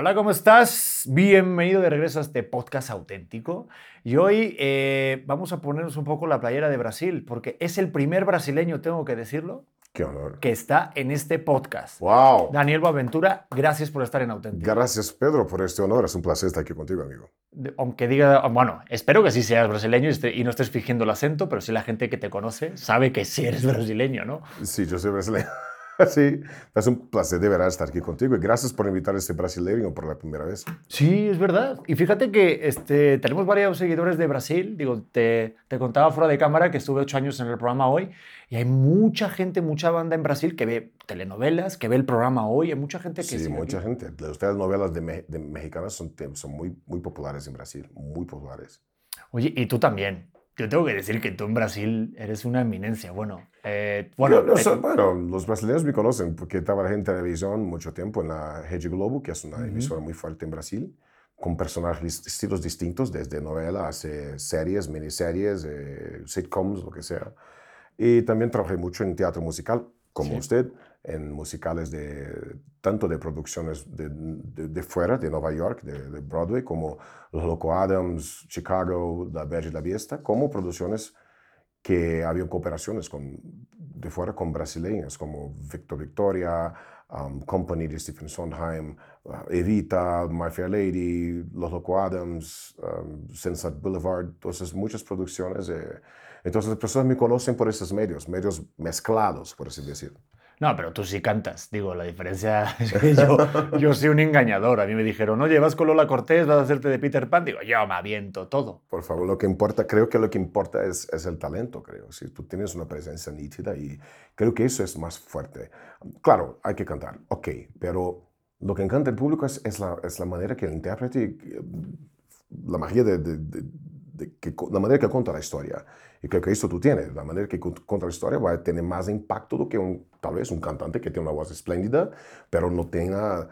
Hola, ¿cómo estás? Bienvenido de regreso a este podcast auténtico. Y hoy eh, vamos a ponernos un poco la playera de Brasil, porque es el primer brasileño, tengo que decirlo, Qué honor. que está en este podcast. ¡Wow! Daniel Boaventura, gracias por estar en Auténtico. Gracias, Pedro, por este honor. Es un placer estar aquí contigo, amigo. Aunque diga, bueno, espero que sí seas brasileño y no estés fingiendo el acento, pero sí la gente que te conoce sabe que sí eres brasileño, ¿no? Sí, yo soy brasileño. Sí, es un placer de verdad estar aquí contigo y gracias por invitar a este brasileño por la primera vez. Sí, es verdad. Y fíjate que este, tenemos varios seguidores de Brasil. Digo, te, te contaba fuera de cámara que estuve ocho años en el programa hoy y hay mucha gente, mucha banda en Brasil que ve telenovelas, que ve el programa hoy. Hay mucha gente que Sí, mucha aquí. gente. Las telenovelas de, me- de mexicanas son, son muy, muy populares en Brasil, muy populares. Oye, y tú también. Yo tengo que decir que tú en Brasil eres una eminencia. Bueno, eh, bueno, no te- soy- bueno, los brasileños me conocen porque trabajé en televisión mucho tiempo en la Rede Globo, que es una Ujú. emisora muy fuerte en Brasil, con personajes, estilos distintos, desde novela hasta series, miniseries, eh, sitcoms, lo que sea. Y también trabajé mucho en teatro musical, como Sí. usted, en musicales de tanto de producciones de, de, de fuera, de Nueva York, de, de Broadway, como Los Loco Adams, Chicago, La Bella y la Biesta, como producciones que habían cooperaciones con, de fuera con brasileñas, como Victor Victoria, um, Company de Stephen Sondheim, uh, Evita, My Fair Lady, Los Loco Adams, um, Sunset Boulevard, entonces muchas producciones. eh, entonces las personas me conocen por esos medios, medios mezclados, por así decir. No, pero tú sí cantas. Digo, la diferencia es que yo, yo soy un engañador. A mí me dijeron, oye, vas con Lola Cortés, vas a hacerte de Peter Pan. Digo, yo me aviento todo. Por favor, lo que importa, creo que lo que importa es, es el talento, creo. Si tú tienes una presencia nítida y creo que eso es más fuerte. Claro, hay que cantar, ok, pero lo que encanta el público es, es, la, es la manera que el intérprete, la magia de, de- de- la manera que cuenta la historia. Y creo que eso tú tienes, la manera que cu- cuenta la historia va a tener más impacto que un, tal vez un cantante que tiene una voz espléndida, pero no tenga,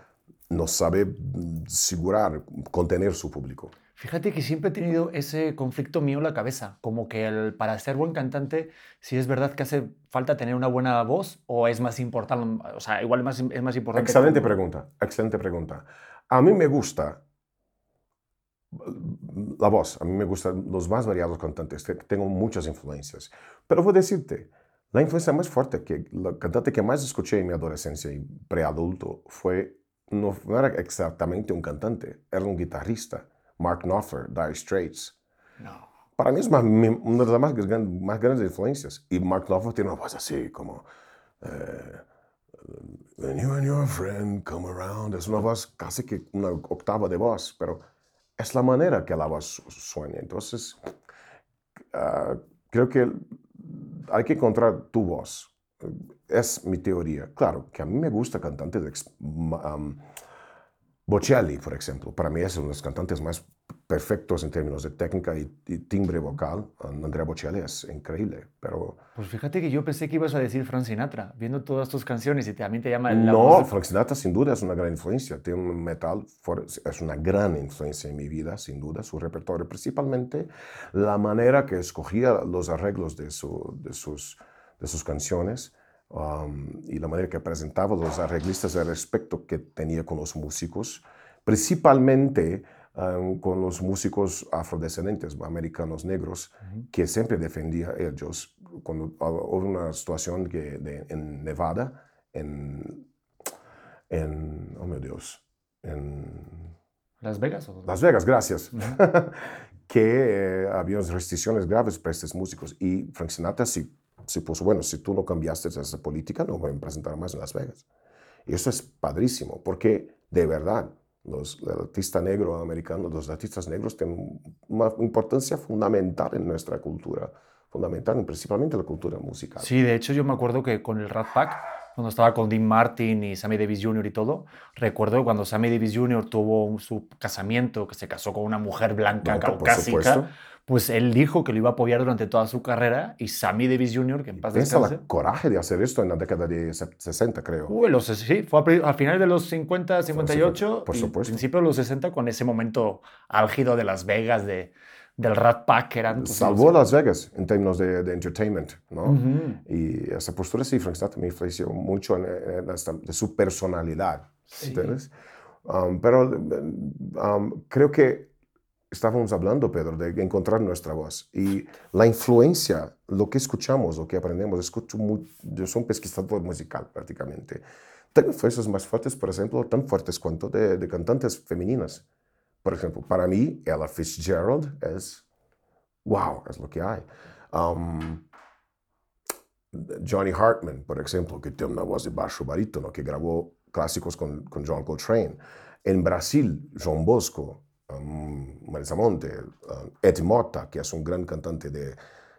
no sabe mm, segurar, contener su público. Fíjate que siempre he tenido ese conflicto mío en la cabeza, como que el- para ser buen cantante, si es verdad que hace falta tener una buena voz o es más importante, o sea, igual es más, es más importante. Excelente pregunta, excelente pregunta. A mí me gusta la voz, a mí me gustan los más variados cantantes, te- tengo muchas influencias, pero voy a decirte, la influencia más fuerte, que la cantante que más escuché en mi adolescencia y preadulto fue, no, no era exactamente un cantante, era un guitarrista, Mark Knopfler, Dire Straits. No. Para mí es más- una de las más, más grandes influencias. Y Mark Knopfler tiene una voz así como... eh, When you and your friend come around. Es una voz casi que una octava de voz, pero es la manera que la voz su- suena. Entonces, ah, creo que hay que encontrar tu voz. Es mi teoría. Claro, que a mí me gusta cantantes de... um, Bocelli, por ejemplo, para mí es uno de los cantantes más perfectos en términos de técnica y, y timbre vocal. Andrea Bocelli es increíble, pero Pues fíjate que yo pensé que ibas a decir Frank Sinatra, viendo todas tus canciones y también te llama la voz no, de- Frank Sinatra sin duda es una gran influencia. Tiene un metal, es una gran influencia en mi vida, sin duda, su repertorio, principalmente la manera que escogía los arreglos de, su- de, sus, de sus canciones um, y la manera que presentaba los arreglistas el respeto que tenía con los músicos, principalmente um, con los músicos afrodescendientes, americanos negros, que siempre defendía ellos. Cuando hubo una situación que de- en Nevada, en, en, oh meu Dios, en Las Vegas. ¿o? Las Vegas, gracias, que eh, había restricciones graves para estos músicos y Frank Sinatra sí, sí puso, bueno, si tú no cambiaste esa política, no voy a presentar más en Las Vegas. Y eso es padrísimo, porque de verdad, los, el artista negro americano, los artistas negros tienen una importancia fundamental en nuestra cultura, fundamental, principalmente en la cultura musical. Sí, de hecho yo me acuerdo que con el Rat Pack cuando estaba con Dean Martin y Sammy Davis Jr. y todo, recuerdo cuando Sammy Davis Jr. tuvo su casamiento, que se casó con una mujer blanca por caucásica, pues él dijo que lo iba a apoyar durante toda su carrera y Sammy Davis Jr., que en paz Piensa descanse, el coraje de hacer esto en la década de se- 60, creo. Uy, los, sí, fue a, a finales de los 50, 58 por y supuesto. principios de los 60 con ese momento álgido de Las Vegas, de, del Rat Pack, eran... pues, Salvó Las Vegas en términos de, de entertainment, ¿no? Ujú. Y esa postura sí, Frank Sinatra me influenció mucho en, en esta- de su personalidad, Sí. ¿entiendes? Um, pero um, creo que estábamos hablando, Pedro, de encontrar nuestra voz. Y la influencia, lo que escuchamos, lo que aprendemos, escucho mu- yo soy un pesquisador musical prácticamente. Tengo influencias más fuertes, por ejemplo, tan fuertes cuanto de, de cantantes femeninas. Por ejemplo, para mí, Ella Fitzgerald es, wow, es lo que hay. Um, Johnny Hartman, por ejemplo, que tiene una voz de bajo barítono, que grabó clásicos con, con John Coltrane. En Brasil, João Bosco, um, Marisa Monte, um, Ed Mota, que es un gran cantante de,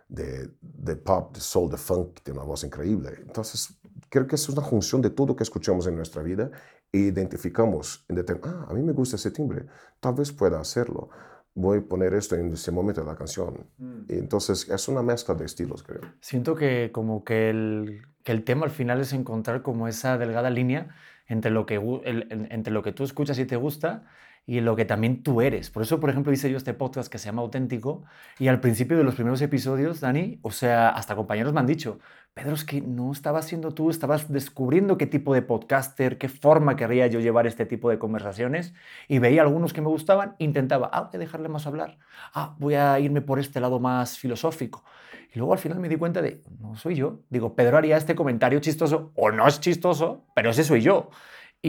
de, de pop, de soul, de funk, que tiene una voz increíble. Entonces, creo que es una función de todo que escuchamos en nuestra vida e identificamos, en determin- ah, a mí me gusta ese timbre, tal vez pueda hacerlo. Voy a poner esto en ese momento de la canción. Y entonces, es una mezcla de estilos, creo. Siento que como que el, que el tema al final es encontrar como esa delgada línea entre lo, que, el- en- entre lo que tú escuchas y te gusta y lo que también tú eres. Por eso, por ejemplo, hice yo este podcast que se llama Auténtico y al principio de los primeros episodios, Dani, o sea, hasta compañeros me han dicho, Pedro, es que no estabas siendo tú, estabas descubriendo qué tipo de podcaster, qué forma querría yo llevar este tipo de conversaciones y veía algunos que me gustaban, intentaba, ah, voy a dejarle más hablar, ah, voy a irme por este lado más filosófico. Y luego al final me di cuenta de, no soy yo. Digo, Pedro haría este comentario chistoso, o no es chistoso, pero ese soy yo.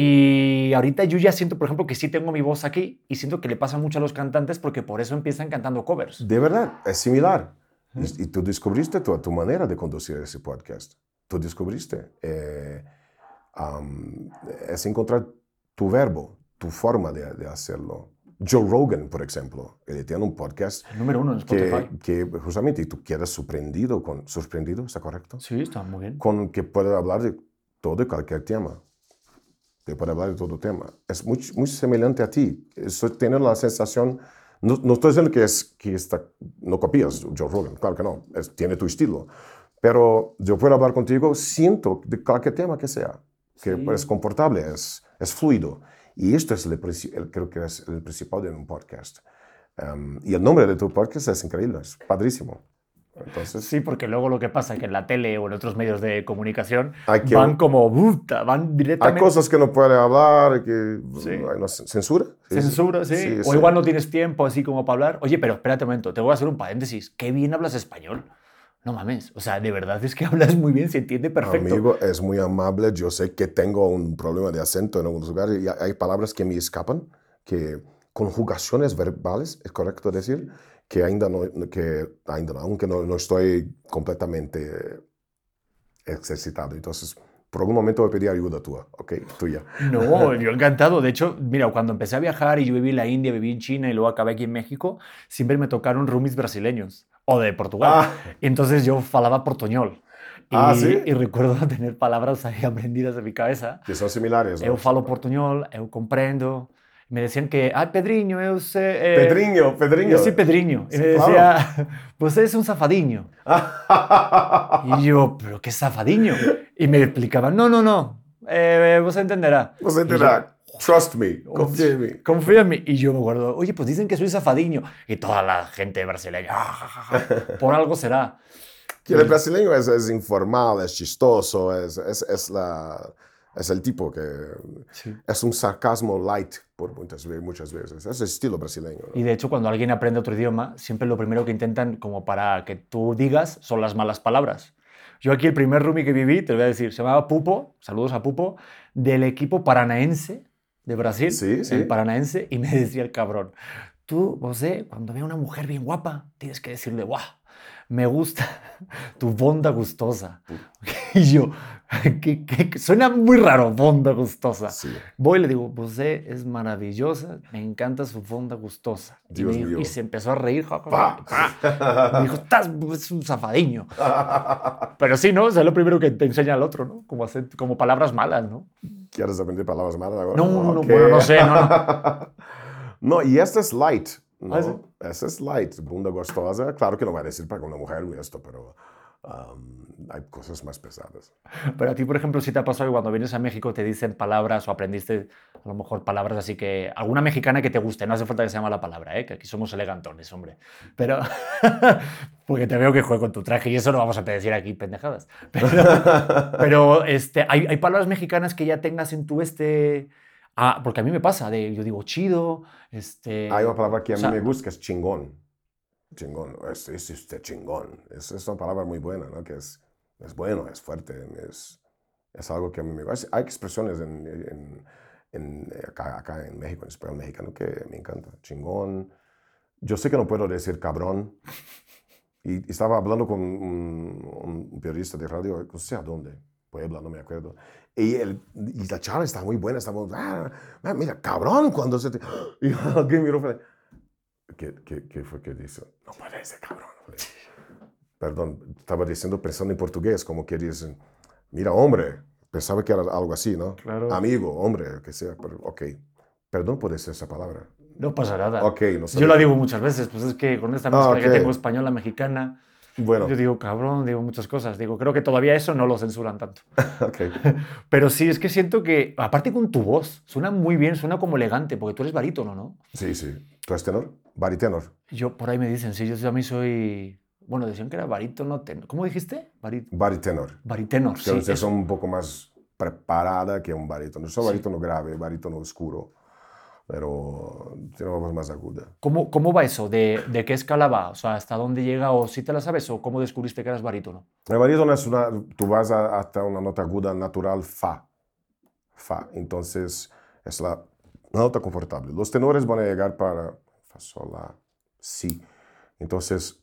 Y ahorita yo ya siento, por ejemplo, que sí tengo mi voz aquí y siento que le pasa mucho a los cantantes porque por eso empiezan cantando covers. De verdad, es similar. Y, y tú descubriste tu, tu manera de conducir ese podcast. Tú descubriste. eh, am, es encontrar tu verbo, tu forma de, de hacerlo. Joe Rogan, por ejemplo, él tiene un podcast El número uno en Spotify. que, que justamente tú quedas sorprendido, con, sorprendido, ¿está correcto? Sí, está muy bien. Con que puede hablar de todo y cualquier tema. Puede hablar de todo tema. Es muy, muy semejante a ti. Eso tiene la sensación, no, no estoy diciendo que, es, que está, no copias Joe Rogan, claro que no, es- tiene tu estilo. Pero yo puedo hablar contigo, siento de cualquier tema que sea, que Sí. es confortable, es, es fluido. Y esto es el, el- creo que es el principal de un podcast. Um, y el nombre de tu podcast es increíble, es padrísimo. Entonces, Sí, porque luego lo que pasa es que en la tele o en otros medios de comunicación Hay que- van como van Hay directamente. cosas que no puede hablar, que Sí. hay una censura. Sí, Censura, sí. o sí. igual no tienes tiempo así como para hablar. Oye, pero espérate un momento, te voy a hacer un paréntesis. Qué bien hablas español. No mames. O sea, de verdad es que hablas muy bien, se entiende perfecto. Amigo, es muy amable. Yo sé que tengo un problema de acento en algunos lugares y hay palabras que me escapan, que conjugaciones verbales, es correcto decir, que ainda no, que ainda no, aunque no, no estoy completamente ejercitado. Entonces, por algún momento a pedir ayuda tuya, ¿ok? Tuya. No, yo encantado. De hecho, mira, cuando empecé a viajar y yo viví en la India, viví en China y luego acabé aquí en México, siempre me tocaron roomies brasileños o de Portugal. Ah. Entonces yo falaba portuñol. Y, Ah, ¿sí? y recuerdo tener palabras ahí aprendidas en mi cabeza. Que son similares. Eu ¿no? falo portuñol, eu comprendo. Me decían que, ah, Pedrinho, eu sei... eh, Pedrinho, Pedrinho. Eu soy Pedrinho. Y Sí, me claro. decía, pues eres un zafadiño. Y yo, pero qué zafadiño. Y me explicaban, no, no, no, eh, vos entenderá. Y yo, entenderá. Trust me. Confía en mí. Confía en mí. Y yo me acuerdo, oye, pues dicen que soy zafadiño. Y toda la gente brasileña, "Ah, por algo será. Que el brasileño es, es informal, es chistoso, es, es, es, la, es el tipo que Sí. es un sarcasmo light por muchas, muchas veces. Es el estilo brasileño. ¿no? Y de hecho, cuando alguien aprende otro idioma, siempre lo primero que intentan, como para que tú digas, son las malas palabras. Yo aquí el primer roomie que viví, te lo voy a decir, se llamaba Pupo, saludos a Pupo, del equipo paranaense de Brasil, Sí, sí. el paranaense, y me decía el cabrón, tú, José, cuando ve a una mujer bien guapa, tienes que decirle, guau, me gusta tu bonda gustosa. Y yo, que, que- que suena muy raro, fonda gustosa. Sí. Voy y le digo, você es maravillosa, me encanta su fonda gustosa. Y, Dios me dijo- mío. y se empezó a reír. ja, ja, Pa. ja. Me dijo, estás es un zafadiño. Pero sí, ¿no? O sea, es lo primero que te enseña el otro, ¿no? Como, hacer- como palabras malas, ¿no? ¿Quieres aprender palabras malas ahora? No, no, no, bueno, no sé, no, no. No, y esta es light. ¿no? Ah, sí. Esta es light, bunda gostosa. Claro que no va a decir para una mujer esto, pero um, hay cosas más pesadas. Pero a ti, por ejemplo, si te ha pasado que cuando vienes a México te dicen palabras o aprendiste a lo mejor palabras así que alguna mexicana que te guste, no hace falta que se llame la palabra, ¿eh? que aquí somos elegantones, hombre. Pero porque te veo que juego con tu traje y eso no vamos a decir aquí pendejadas. Pero, pero, este, hay, hay palabras mexicanas que ya tengas en tu este... Ah, porque a mí me pasa, de, yo digo chido, este... Hay una palabra que a o mí sea, me gusta, que es chingón. Chingón, es, es usted chingón. Es, es una palabra muy buena, ¿no? Que es, es bueno, es fuerte, es, es algo que a mí me gusta. Hay expresiones en, en- en- acá, acá en México, en español mexicano, que me encanta. Chingón. Yo sé que no puedo decir cabrón. Y estaba hablando con un, un periodista de radio, no sé a dónde, Puebla, no me acuerdo. Y, el, y la charla está muy buena, estamos, ah, mira, cabrón, cuando se te... Y alguien miró, ¿qué, qué, qué fue que dice? No puede ser cabrón. Perdón, estaba diciendo pensando en portugués, como que dicen, mira, hombre, pensaba que era algo así, ¿no? Claro. Amigo, hombre, que sea, pero, ok. Perdón por decir esa palabra. No pasa nada. Ok, no Yo la digo muchas veces, pues es que con esta Ah, mezcla ok. que tengo española, mexicana, Bueno, yo digo cabrón, digo muchas cosas. Digo, creo que todavía eso no lo censuran tanto. ok. Pero sí, es que siento que, aparte con tu voz, suena muy bien, suena como elegante, porque tú eres barítono, ¿no? Sí, sí. ¿Tú eres tenor? Baritenor. Yo, por ahí me dicen, sí, yo también soy, bueno, decían que era barítono, ten- ¿cómo dijiste? Barí- Baritenor. baritenor, Que sí. son un poco más preparada que un barítono. Yo soy Sí. barítono grave, barítono oscuro, pero tiene una voz más aguda. ¿Cómo, ¿Cómo va eso? ¿De, ¿De qué escala va? O sea, ¿hasta dónde llega? ¿O si te la sabes? ¿O cómo descubriste que eras barítono? El barítono es una, tú vas a- hasta una nota aguda natural fa, fa. Entonces es la nota confortable. Los tenores van a llegar para fa, sol, la, si. Entonces,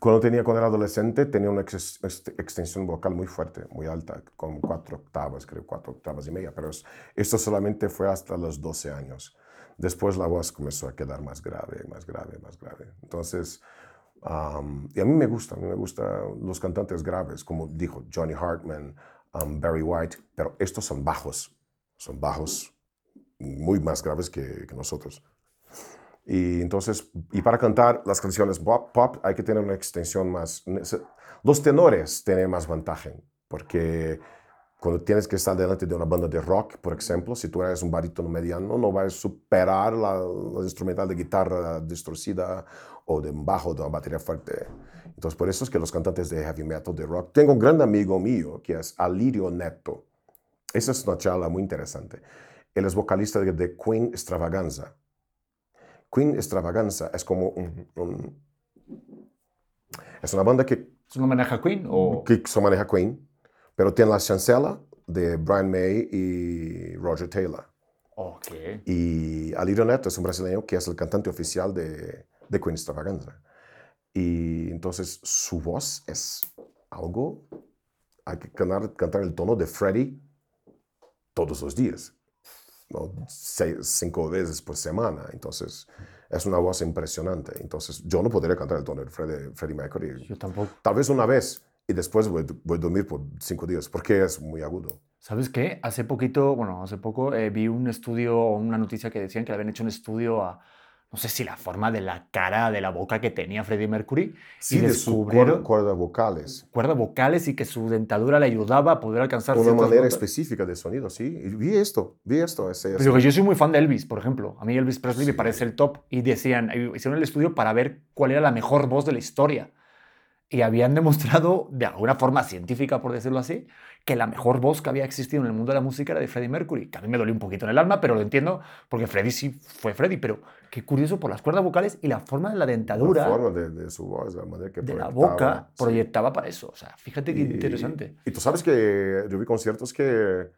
cuando tenía cuando era adolescente tenía una ex- ex- extensión vocal muy fuerte, muy alta, con cuatro octavas, creo cuatro octavas y media. Pero es- esto solamente fue hasta los 12 años. Después la voz comenzó a quedar más grave, más grave, más grave. Entonces, y a mí me gusta, a mí me gustan los cantantes graves, como dijo Johnny Hartman, Barry White, pero estos son bajos, son bajos muy más graves que nosotros. Y entonces, y para cantar las canciones pop, pop hay que tener una extensión más. Los tenores tienen más ventaja, porque cuando tienes que estar delante de una banda de rock, por ejemplo, si tú eres un barítono mediano, no vas a superar la, instrumental de guitarra distorcida o de un bajo de una batería fuerte. Entonces, por eso es que los cantantes de heavy metal, de rock, tengo un gran amigo mío que es Alirio Neto. Esa es una charla muy interesante. Él es vocalista de, de Queen Extravaganza. Queen Extravaganza es como un, un- es una banda que, ¿Es un homenaje a Queen? O... que se maneja Queen, pero tiene la chancela de Brian May y Roger Taylor. Ok. Y Alirio Neto es un brasileño que es el cantante oficial de, de Queen Extravaganza. Y entonces su voz es algo, hay que cantar, cantar el tono de Freddie todos los días, ¿no? Seis- cinco veces por semana. Entonces es una voz impresionante. Entonces yo no podría cantar el tono de Freddie, Freddie Mercury. Yo tampoco. Tal vez una vez y después voy, voy a dormir por cinco días porque es muy agudo. ¿Sabes qué? Hace poquito, bueno, hace poco eh, vi un estudio una noticia que decían que le habían hecho un estudio a, no sé si la forma de la cara, de la boca que tenía Freddie Mercury. Sí, y de descubrieron cuerdas vocales. cuerdas vocales y que su dentadura le ayudaba a poder alcanzar una manera notas. específica de sonido, sí. Y vi esto, vi esto. Ese, ese- yo soy muy fan de Elvis, por ejemplo. A mí Elvis Presley me parece el top. Y decían, eh, hicieron el estudio para ver cuál era la mejor voz de la historia. Y habían demostrado, de alguna forma científica, por decirlo así, que la mejor voz que había existido en el mundo de la música era de Freddie Mercury. Que a mí me dolió un poquito en el alma, pero lo entiendo, porque Freddie sí fue Freddie. Pero qué curioso por las cuerdas vocales y la forma de la la dentadura forma de, de su voz, la manera que de la boca sí. proyectaba para eso. O sea, fíjate qué Y- interesante. Y tú sabes que yo vi conciertos que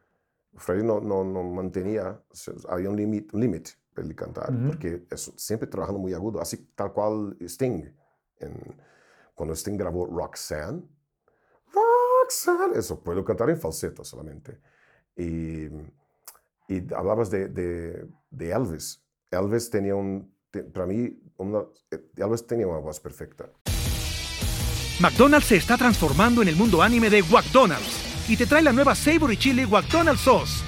Freddie no, no, no mantenía, había un límite un límite para él cantar, Ujú. porque es siempre trabajando muy agudo, así tal cual Sting. En, cuando Sting grabó Roxanne, Roxanne. Eso puedo cantar en falseto solamente. Y, hablabas de, de, Elvis. Elvis tenía un, para mí, una, Elvis tenía una voz perfecta. McDonald's se está transformando en el mundo anime de McDonald's y te trae la nueva Savory Chili McDonald's Sauce.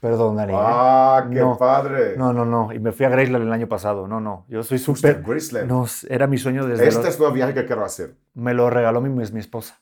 Perdón, Dani. ¿eh? ¡Ah, qué No. padre! No, no, no. Y me fui a Graceland el año pasado. No, no. Yo soy súper. Graceland. No, era mi sueño desde. Este los- es un viaje que quiero hacer. Me lo regaló mi, mi esposa.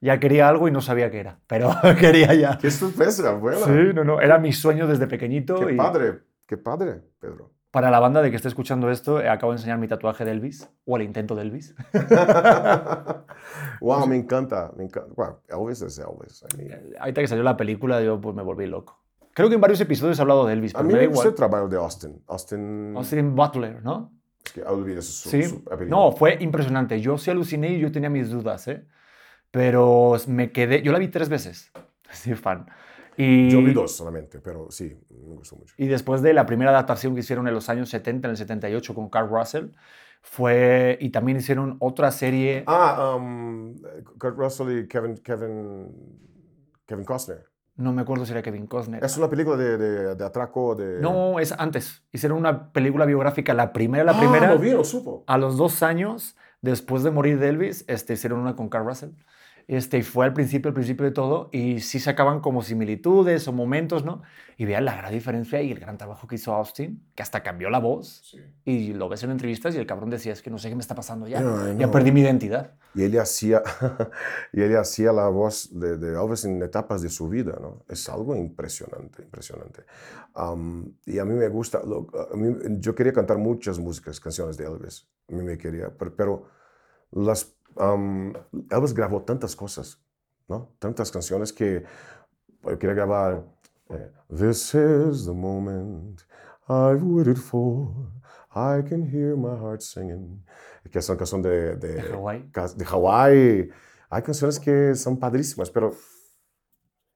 Ya quería algo y no sabía qué era, pero quería ya. ¡Qué sorpresa, buena! Sí, no, no. Era mi sueño desde pequeñito. ¡Qué y padre! ¡Qué padre, Pedro! Para la banda de que esté escuchando esto, eh, acabo de enseñar mi tatuaje de Elvis, o el intento de Elvis. wow, me encanta, me encanta. Wow, Elvis es Elvis. I mean, Ahorita que salió la película, yo pues me volví loco. Creo que en varios episodios he hablado de Elvis, a pero mí me da me gusta el trabajo de Austin. Austin, Austin Butler, ¿no? es que olvides su, Sí. su apellido. No, fue impresionante. Yo sí aluciné y yo tenía mis dudas, ¿eh? Pero me quedé. Yo la vi tres veces. Soy fan. Y, Yo vi dos solamente, pero sí, me gustó mucho. Y después de la primera adaptación que hicieron en los años 70, en el 78 con Carl Russell, fue. Y también hicieron otra serie. Ah, um, Kurt Russell y Kevin, Kevin, Kevin Costner. No me acuerdo si era Kevin Costner. Es una película de, de, de atraco de... No, es antes. Hicieron una película biográfica, la primera, la ah, primera. lo vi, lo supo. A los dos años, después de morir de Elvis, este, hicieron una con Carl Russell. Este, y fue al principio, al principio de todo, y sí sacaban como similitudes o momentos, ¿no? Y vean la gran diferencia y el gran trabajo que hizo Austin, que hasta cambió la voz, Sí. y lo ves en entrevistas y el cabrón decía, es que no sé qué me está pasando ya, No, ya perdí mi identidad. Y él hacía, y él hacía la voz de, de Elvis en etapas de su vida, ¿no? Es algo impresionante, impresionante. Y a mí me gusta, lo- a mí- yo quería cantar muchas músicas, canciones de Elvis, a mí me quería, pero, pero las, am, Elvis grabó tantas cosas, ¿no? Tantas canciones que yo quería grabar, eh, This is the moment I've waited for, I can hear my heart singing, que es una canción de, de, De Hawái. de Hawái. Hay canciones que son padrísimas, pero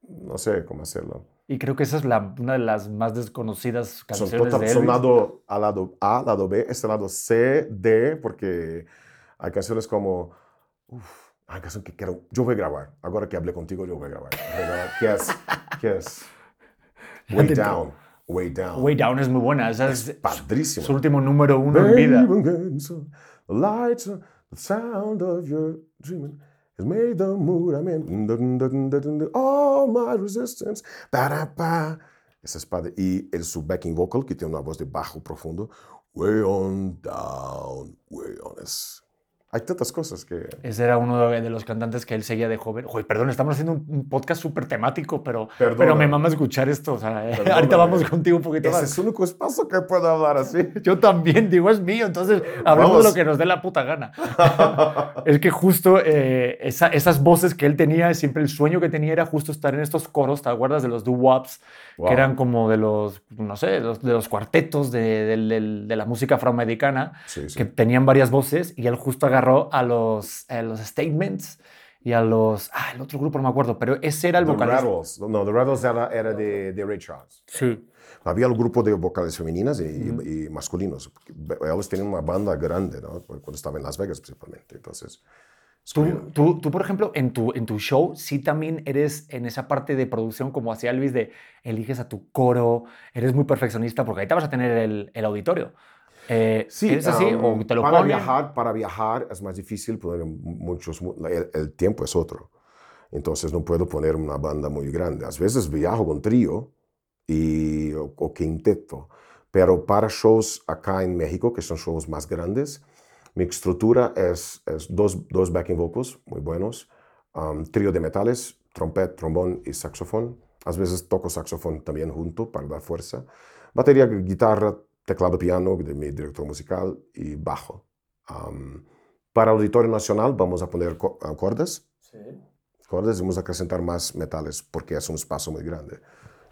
no sé cómo hacerlo. Y creo que esa es la, una de las más desconocidas Son, canciones total- de son Elvis. lado A, lado A, lado B, este lado C, D, porque hay canciones como... Uf, hay canciones que quiero... Yo voy a grabar. Ahora que hablé contigo, yo voy a grabar. Voy a grabar. ¿Qué es? ¿Qué es? Way Down. Way Down. Way Down es muy buena, esa es, su último número uno en vida. Baby, against the lights, the sound of your dreaming has made the mood I'm in. All my resistance. Pa-da-pa. Esa es padre. Y el su backing vocal, que tiene una voz de bajo profundo. Way on down, way on. Es- Hay tantas cosas que... Ese era uno de los cantantes que él seguía de joven. Joder, perdón, estamos haciendo un, un podcast súper temático, pero, Perdona. pero me mama escuchar esto. O sea, eh, ahorita vamos contigo un poquito Ese más. es el único espacio que puedo hablar así. Yo también, digo, es mío, entonces hablamos de lo que nos dé la puta gana. es que justo eh, esa- esas voces que él tenía, siempre el sueño que tenía era justo estar en estos coros, ¿te acuerdas de los doo-wops? Wow. Que eran como de los, no sé, de los, de los cuartetos de, la música afroamericana, Sí, sí. que tenían varias voces, y él justo agarró a los, a los Statements y a los... Ah, el otro grupo no me acuerdo, pero ese era el The vocalista. Rattles. No, The Rattles era, era de, de Ray Charles. Sí. Había el grupo de vocales femeninas y, y- y masculinos. Ellos tenían una banda grande, ¿no? Cuando estaba en Las Vegas principalmente. Entonces, Tú, tú, tú, por ejemplo, en tu, en tu show, sí también eres en esa parte de producción, como hacía Elvis, de eliges a tu coro, eres muy perfeccionista, porque ahí te vas a tener el, el auditorio. Eh, Sí, ¿Es así? um, ¿O te lo para ponen? viajar, para viajar es más difícil poner muchos, mu- el, el tiempo es otro. Entonces no puedo poner una banda muy grande. A veces viajo con trío y, o, o quinteto, pero para shows acá en México, que son shows más grandes, mi estructura es, es dos, dos backing vocals muy buenos, um, trío de metales, trompeta, trombón y saxofón. A veces toco saxofón también junto para dar fuerza. Batería, guitarra, teclado, piano de mi director musical y bajo. Um, para el Auditorio Nacional vamos a poner co- acordes, Sí. acordes y vamos a acrescentar más metales porque es un espacio muy grande.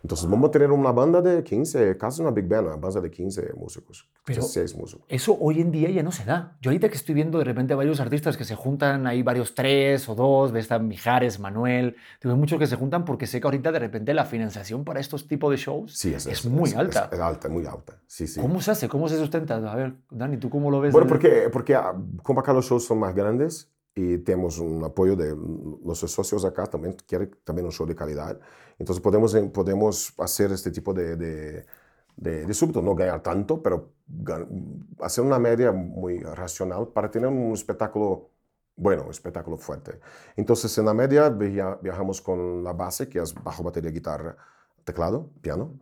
Entonces vamos a tener una banda de 15, casi una big band, una banda de 15 músicos, Pero- 16 músicos. Eso hoy en día ya no se da. Yo ahorita que estoy viendo de repente varios artistas que se juntan, hay varios tres o dos, ves están Mijares, Manuel, digo, muchos que se juntan porque sé que ahorita de repente la financiación para estos tipos de shows Sí, es, es muy alta. Es, alta, muy alta. Sí, sí. ¿Cómo se hace? ¿Cómo se sustenta? A ver, Dani, ¿tú cómo lo ves? Bueno, porque, porque ah, como acá los shows son más grandes y tenemos un apoyo de los socios acá, también quieren también un show de calidad. Entonces podemos, eh, podemos hacer este tipo de, de, de, de súbito, no ganar tanto, pero hacer una media muy racional para tener un espectáculo bueno, un espectáculo fuerte. Entonces en la media via- viajamos con la base, que es bajo, batería, guitarra, teclado, piano,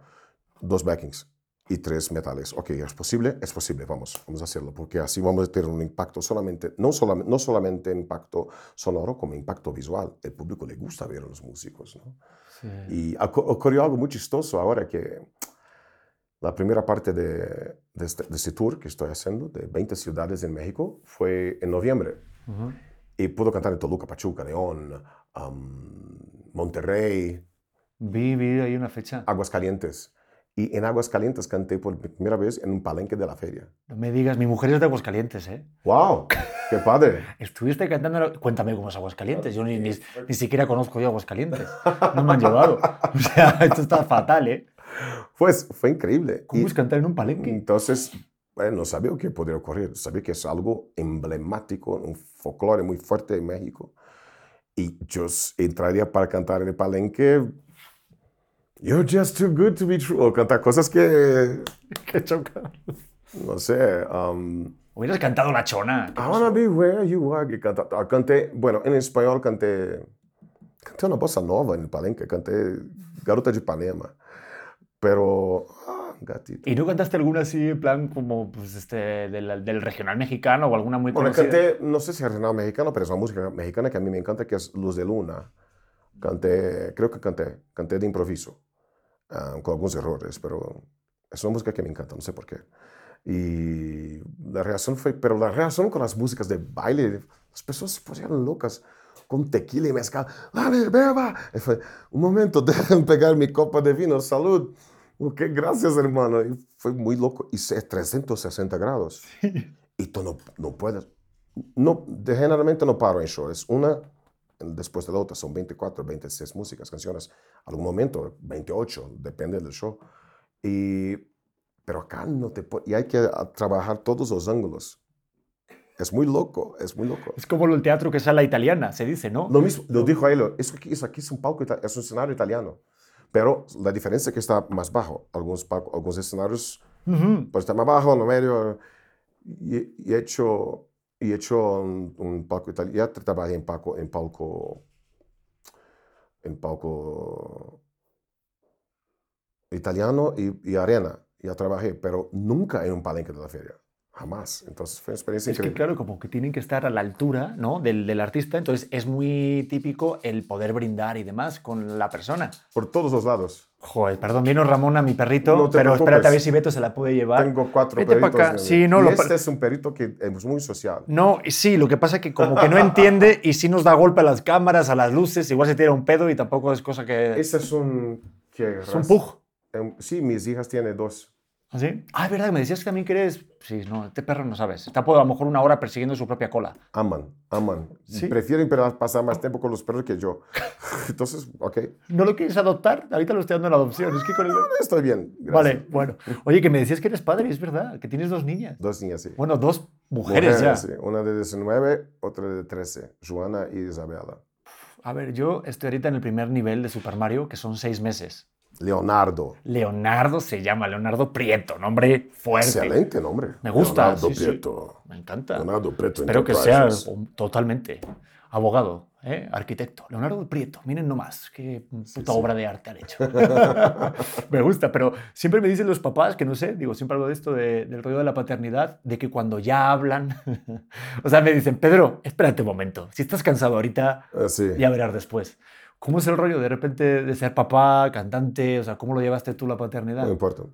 dos backings y tres metales. Ok, ¿es posible? Es posible, vamos, vamos a hacerlo, porque así vamos a tener un impacto solamente, no, solamente, no solamente impacto sonoro, como impacto visual. El público le gusta ver a los músicos, ¿no? Sí. Y ocu- ocurrió algo muy chistoso ahora que la primera parte de, de, este, de este tour que estoy haciendo, de 20 ciudades en México, fue en noviembre. Ujú. Y puedo cantar en Toluca, Pachuca, León, am, Monterrey, Vi, vi ahí una fecha. Aguascalientes. Y en Aguascalientes canté por primera vez en un palenque de la feria. No me digas, mi mujer es de Aguascalientes, ¿eh? ¡Wow! ¡Qué padre! Estuviste cantando. Cuéntame cómo es Aguascalientes. Yo ni, ni, ni siquiera conozco yo Aguascalientes. No me han llevado. O sea, esto está fatal, ¿eh? Pues fue increíble. ¿Cómo Y es cantar en un palenque? entonces, bueno, no sabía qué podría ocurrir. Sabía que es algo emblemático, un folclore muy fuerte en México. Y yo entraría para cantar en el palenque. You're just too good to be true. O cantar cosas que, Qué choca. no sé. um, Hubieras cantado La Chona. I wanna be where you are. que canta- ah, canté, bueno, en español canté, canté una bossa nova en el palenque, canté Garota de Ipanema. Pero, ah, gatito. ¿Y no cantaste alguna así, en plan, como pues, este, del, del regional mexicano o alguna muy Bueno, conocida? canté, no sé si es regional mexicano, pero es una música mexicana que a mí me encanta, que es Luz de Luna. Canté, creo que canté, canté de improviso, ah, con algunos errores, pero es una música que me encanta, no sé por qué. Y la reacción fue, pero la reacción con las músicas de baile, las personas se pusieron locas con tequila y mezcal. ¡Dale, beba! Y fue, un momento, dejen pegar mi copa de vino, salud. Ok, gracias, hermano. Y fue muy loco. Y es 360 grados. Y tú no, no puedes. No, generalmente no paro en show. Es una después de la otra. Son 24, 26 músicas, canciones. Algún momento, 28, depende del show. Y, pero acá no te. Y hay que ah, trabajar todos los ángulos. Es muy loco, es muy loco. Es como el teatro que es a la italiana, se dice, ¿no? Lo mismo, lo dijo él, eso aquí, eso aquí es un palco, es un escenario italiano. Pero la diferencia es que está más bajo. Algunos, palco- algunos escenarios Ujú. pues está más bajo, en lo medio. Y, y he hecho, y he hecho un, un palco italiano. Ya trabajé en palco, en palco, en palco italiano y, y arena. Ya trabajé, pero nunca en un palenque de la feria. Jamás. Entonces fue una experiencia Es que increíble. claro, como que tienen que estar a la altura ¿no? del, del artista, entonces es muy típico el poder brindar y demás con la persona. Por todos los lados. Joder, perdón, vino Ramón a mi perrito, No pero espérate a preocupes. ver si Beto se la puede llevar. Tengo cuatro Vete perritos. acá. Sí, no, y lo este es un perrito que es muy social. No, y sí, lo que pasa es que como que no entiende y sí nos da golpe a las cámaras, a las luces, igual se tira un pedo y tampoco es cosa que... Este es un... ¿qué Es un pug. Em, Sí, mis hijas tienen dos. ¿Así? Ah, es verdad, me decías que también quieres... Sí, no, este perro no sabes. Está por a lo mejor una hora persiguiendo su propia cola. Aman, aman. Sí. Prefieren pasar más tiempo con los perros que yo. Entonces, ok, ¿No lo quieres adoptar? Ahorita lo estoy dando en adopción. Es que con el... estoy bien. gracias. Vale, bueno. Oye, que me decías que eres padre, es verdad, que tienes dos niñas. Dos niñas, sí. Bueno, dos mujeres, ya. sí. Una de 19, otra de 13. Joana y Isabela. A ver, yo estoy ahorita en el primer nivel de Super Mario, que son seis meses. Leonardo. Leonardo se llama, Leonardo Prieto, nombre fuerte. Excelente nombre. Me gusta, Leonardo sí, sí. Prieto. Me encanta. Leonardo Prieto. Espero que sea totalmente abogado, ¿eh? arquitecto. Leonardo Prieto, miren nomás, qué puta sí. obra de arte han hecho. me gusta, pero siempre me dicen los papás, que no sé, digo, siempre hablo de esto, de- del rollo de la paternidad, de que cuando ya hablan, o sea, me dicen, Pedro, espérate un momento, si estás cansado ahorita, Ah, sí. ya verás después. ¿Cómo es el rollo de repente de ser papá, cantante? O sea, ¿cómo lo llevaste tú la paternidad? No importa.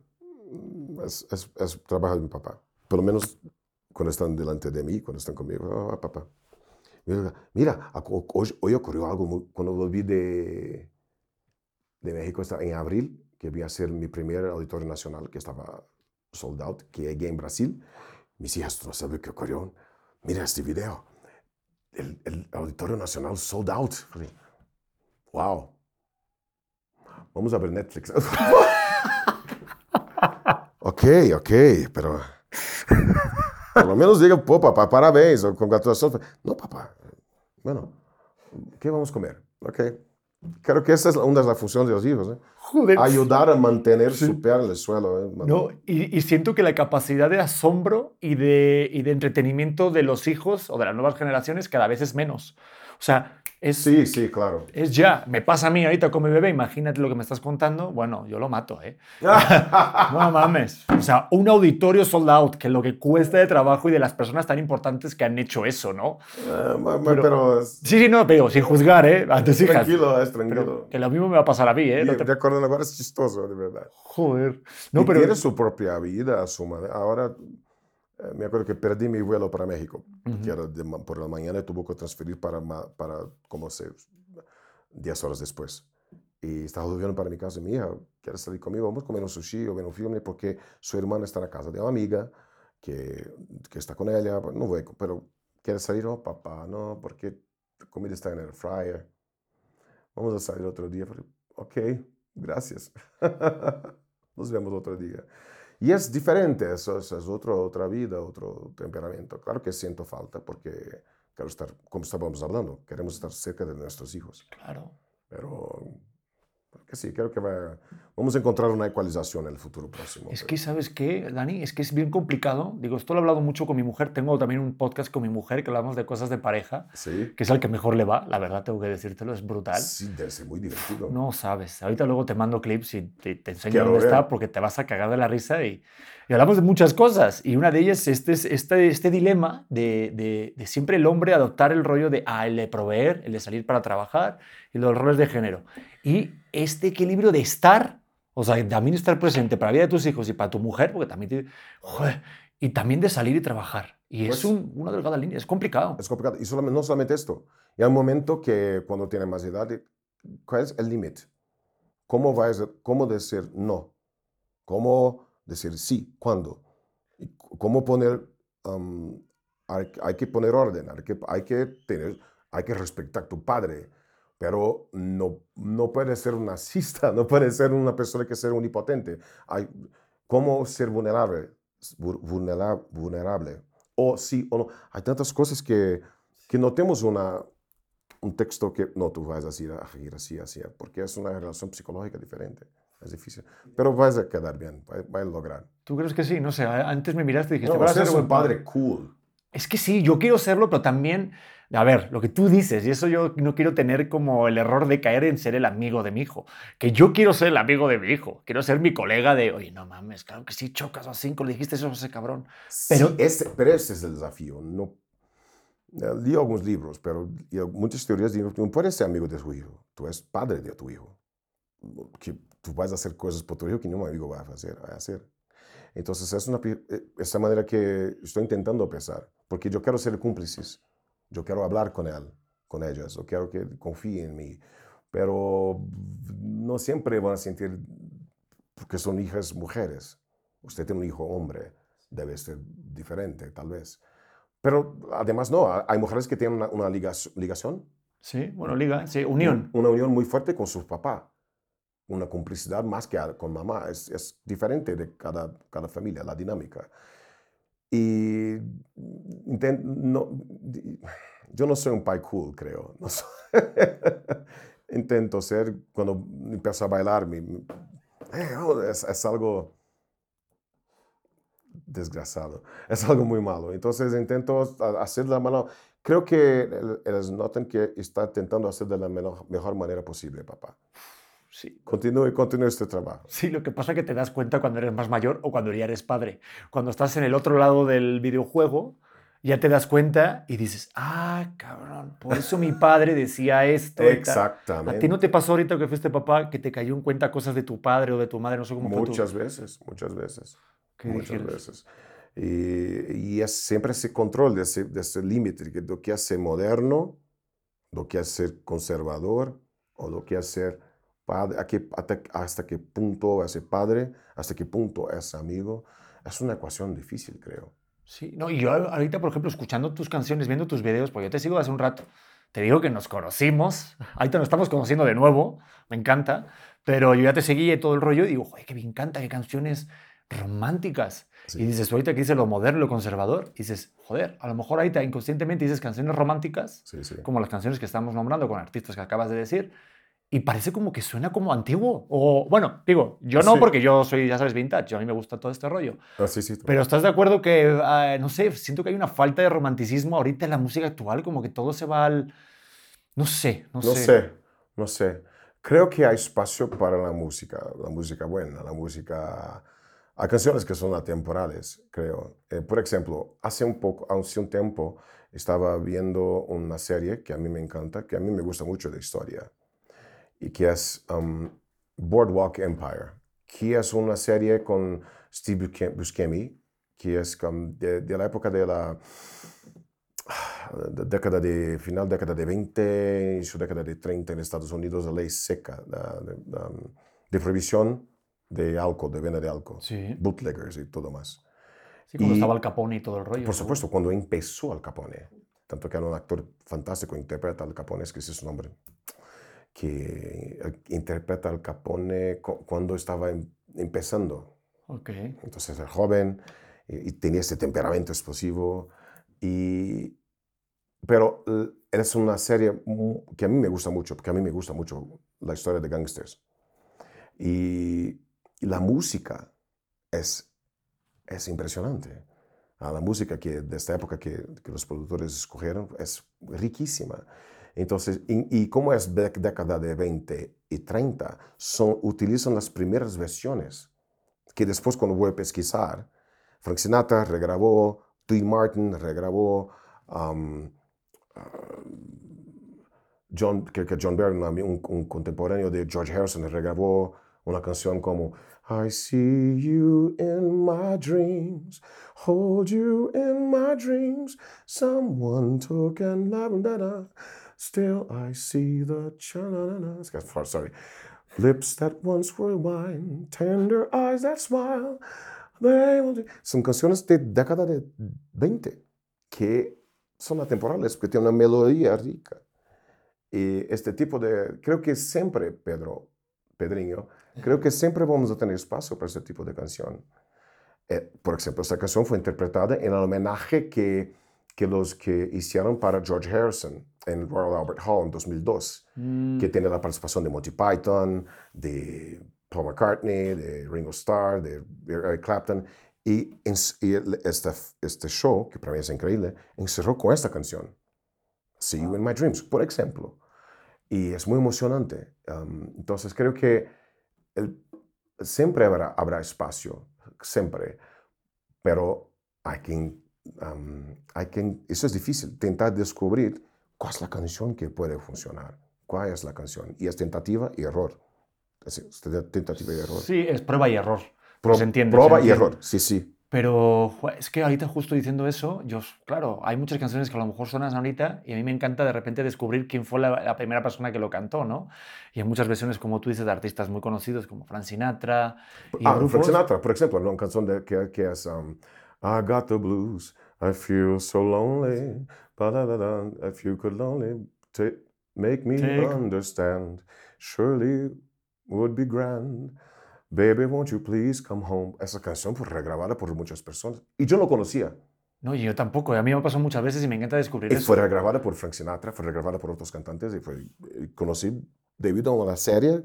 Es, es, es trabajo de mi papá. Por lo menos cuando están delante de mí, cuando están conmigo. "Ah, papá. Mira, hoy, hoy ocurrió algo muy- cuando volví de, de México en abril. que iba a ser mi primer auditorio nacional, que estaba sold out, que llegué en Brasil. Mis hijas no saben qué ocurrió. Mira este video. El, el auditorio nacional sold out. Wow. Vamos a ver Netflix. ok, ok, pero... Por lo menos diga, pô, papá, parabéns, o congratulações. No, papá. Bueno, ¿qué vamos a comer? Ok. Creo que esa es una de las funciones de los hijos. ¿eh? Joder. Ayudar a mantener su pie en el suelo. ¿eh? No, y, y, siento que la capacidad de asombro y de, y de entretenimiento de los hijos o de las nuevas generaciones cada vez es menos. O sea, es, sí, sí, claro. Es ya. Me pasa a mí ahorita con mi bebé, imagínate lo que me estás contando. Bueno, yo lo mato, ¿eh? no mames. O sea, un auditorio sold out, que lo que cuesta de trabajo y de las personas tan importantes que han hecho eso, ¿no? Uh, pero, pero, sí, sí, no, pero sin juzgar, ¿eh? A tus hijas. Tranquilo, es tranquilo. Pero que lo mismo me va a pasar a mí, ¿eh? No te... De acuerdo, ahora es chistoso, de verdad. Joder. No, y pero... Tiene su propia vida, su manera. Ahora eh, me acuerdo que perdí mi vuelo para México, uh -huh. que era de, por la mañana y tuvo que transferir para, para como se, 10 horas después. Y estaba volviendo para mi casa y mi hija, ¿quiere salir conmigo? Vamos a comer un sushi o ver un filme porque su hermana está en la casa de una amiga que, que está con ella. No voy, pero ¿quiere salir? No, papá, no, porque la comida está en el fryer. Vamos a salir otro día. Ok, gracias. Nos vemos otro día. Y es diferente, eso, eso es otro, otra vida, otro temperamento. Claro que siento falta porque quiero estar, como estábamos hablando, queremos estar cerca de nuestros hijos. Claro. Pero que sí, creo que va, vamos a encontrar una ecualización en el futuro próximo. Es que, ¿sabes qué, Dani? Es que es bien complicado. Digo, esto lo he hablado mucho con mi mujer. Tengo también un podcast con mi mujer que hablamos de cosas de pareja, sí. que es el que mejor le va. La verdad, tengo que decírtelo, es brutal. Sí, debe ser muy divertido. No sabes. Ahorita luego te mando clips y te, te enseño Quiero dónde ver. está porque te vas a cagar de la risa y, y, hablamos de muchas cosas. Y una de ellas es este, este, este dilema de, de, de siempre el hombre adoptar el rollo de, ah, el de proveer, el de salir para trabajar y los roles de género. Y este equilibrio de estar, o sea, también estar presente para la vida de tus hijos y para tu mujer, porque también te, joder, y también de salir y trabajar. Y pues, es un, una delgada línea, es complicado. Es complicado. Y solamente, no solamente esto. Y hay un momento que cuando tiene más edad, ¿cuál es el límite? ¿Cómo, ¿Cómo decir no? ¿Cómo decir sí? ¿Cuándo? ¿Y ¿Cómo poner... Um, hay, hay, que poner orden, hay que, hay que, tener, hay que respetar a tu padre pero no, no puede ser un nazista, no puede ser una persona que sea unipotente. Hay, ¿Cómo ser vulnerable? Vulnerable, vulnerable. O sí o no. Hay tantas cosas que, que no tenemos una, un texto que no, tú vas a decir así, así, porque es una relación psicológica diferente. Es difícil. Pero vas a quedar bien, vas a lograr. ¿Tú crees que sí? No sé, antes me miraste y dijiste, no, vas a ser un padre cool. Es que sí, yo quiero serlo, pero también a ver, lo que tú dices, y eso yo no quiero tener como el error de caer en ser el amigo de mi hijo, que yo quiero ser el amigo de mi hijo, quiero ser mi colega de, oye, no mames, claro que sí, chocas a cinco, le dijiste eso a ese cabrón. Pero, sí, ese, pero ese es el desafío. No, leí algunos libros, pero muchas teorías dicen que no puedes ser amigo de tu hijo, tú eres padre de tu hijo. Que tú vas a hacer cosas por tu hijo que ningún amigo va a hacer. A hacer. Entonces, es una, esa manera que estoy intentando pensar, porque yo quiero ser cómplices yo quiero hablar con él, con ellas, yo quiero que confíen en mí. Pero no siempre van a sentir, porque son hijas mujeres. Usted tiene un hijo hombre, debe ser diferente, tal vez. Pero además no, hay mujeres que tienen una, una ligación. Sí, bueno, liga, sí, unión. Una unión muy fuerte con su papá. Una complicidad más que con mamá. Es, es diferente de cada, cada familia, la dinámica. Y no, yo no soy un pai cool, creo. Intento ser, cuando empiezo a bailar, eh, oh, es, algo desgraciado, es algo muy malo. Entonces intento hacer de la mano. Creo que ellos notan que está intentando hacer de la mejor manera posible, papá. Sí. Continúe, continúe este trabajo. Sí, lo que pasa es que te das cuenta cuando eres más mayor o cuando ya eres padre. Cuando estás en el otro lado del videojuego, ya te das cuenta y dices, ah, cabrón, por eso mi padre decía esto. Exactamente. ¿A ti no te pasó ahorita que fuiste papá que te cayó en cuenta cosas de tu padre o de tu madre? No sé cómo Muchas fue veces, muchas veces. ¿Qué muchas dijeron? veces. Y, y, es siempre ese control de ese, de ese límite, de lo que ser moderno, lo que ser conservador o lo que ser padre, a qué- hasta, hasta qué punto es padre, hasta qué punto es amigo. Es una ecuación difícil, creo. Sí, no, y yo ahorita, por ejemplo, escuchando tus canciones, viendo tus videos, pues yo te sigo hace un rato. Te digo que nos conocimos, ahorita nos estamos conociendo de nuevo, me encanta, pero yo ya te seguí y todo el rollo y digo, joder, que me encanta, qué canciones románticas. Sí. Y dices, ahorita que dice lo moderno, lo conservador, y dices, joder, a lo mejor ahorita inconscientemente dices canciones románticas, Sí, sí. como las canciones que estamos nombrando con artistas que acabas de decir, y parece como que suena como antiguo. O, bueno, digo, yo no Sí. porque yo soy, ya sabes, vintage, a mí me gusta todo este rollo. Ah, sí, sí. Pero ¿estás de acuerdo que, ah, no sé, siento que hay una falta de romanticismo ahorita en la música actual, como que todo se va al... No sé, no, No sé. sé, no sé. Creo que hay espacio para la música, la música buena, la música... Hay canciones que son atemporales, creo. Eh, por ejemplo, hace un poco, hace un tiempo, estaba viendo una serie que a mí me encanta, que a mí me gusta mucho de historia, y que es um, Boardwalk Empire, que es una serie con Steve Buscemi- que es com- de, de la época de la da década de final década de 20 inicio década de 30 en Estados Unidos la ley seca de, da- de prohibición de alcohol de venta de alcohol Sí, bootleggers y todo más. Sí cuando Y- estaba el Capone y todo el rollo. por supuesto cuando empezó Al Capone tanto que era un actor fantástico interpreta Al Capone es que ese es su nombre que eh, interpreta Al Capone cu- cuando estaba em- empezando entonces era joven y, y tenía ese temperamento explosivo. Y, pero eh, es una serie que a mí me gusta mucho, porque a mí me gusta mucho la historia de gangsters. Y, y la música es, es impresionante. Ah, la música que de esta época que, que los productores escogieron es riquísima. Entonces, y, y como es de- década de 20 y 30, son, utilizan las primeras versiones que después cuando voy a pesquisar, Frank Sinatra regrabó, Dean Martin regrabó, um, John, que, que John Barry, un, un- contemporáneo de George Harrison, regrabó una canción como I see you in my dreams, hold you in my dreams, someone took and loved, da, da. Still I see the cha-na-na-na. Sorry. Lips that once were wine, tender eyes that smile. they will- Son canciones de década de 20 que son atemporales porque tienen una melodía rica. Y este tipo de, creo que siempre, Pedro, Pedriño, creo que siempre vamos a tener espacio para este tipo de canción. Eh, por ejemplo, esta canción fue interpretada en el homenaje que, que los que hicieron para George Harrison en Royal Albert Hall en 2002 Mm, que tiene la participación de Monty Python, de Paul McCartney, de Ringo Starr, de Eric Clapton. Y, y el- este, este show, que para mí es increíble, encerró con esta canción, See You in My Dreams, por ejemplo. Y es muy emocionante. Um, entonces creo que el- siempre habrá, habrá espacio, siempre. Pero hay que, um, hay que, eso es difícil, intentar descubrir cuál es la canción que puede funcionar, cuál es la canción. Y es tentativa y error. Es, tentativa y error. Sí, es prueba y error. Pro- se entiende, Prueba se y error, sí, sí. Pero es que ahorita justo diciendo eso, yo, claro, hay muchas canciones que a lo mejor suenan ahorita y a mí me encanta de repente descubrir quién fue la, la primera persona que lo cantó, ¿no? Y hay muchas versiones, como tú dices, de artistas muy conocidos como Frank Sinatra y Ah, grupos. Frank Sinatra, por ejemplo, una canción de, que, que es um, I got the blues, I feel so lonely, ba-da-da-da, if you could only make me Take- understand, surely would be grand. Baby, won't you please come home? Esa canción fue regrabada por muchas personas. Y yo no conocía. No, yo tampoco. A mí me pasó muchas veces y me encanta descubrir Y eso. fue regrabada por Frank Sinatra, fue regrabada por otros cantantes y fue y conocí debido a una serie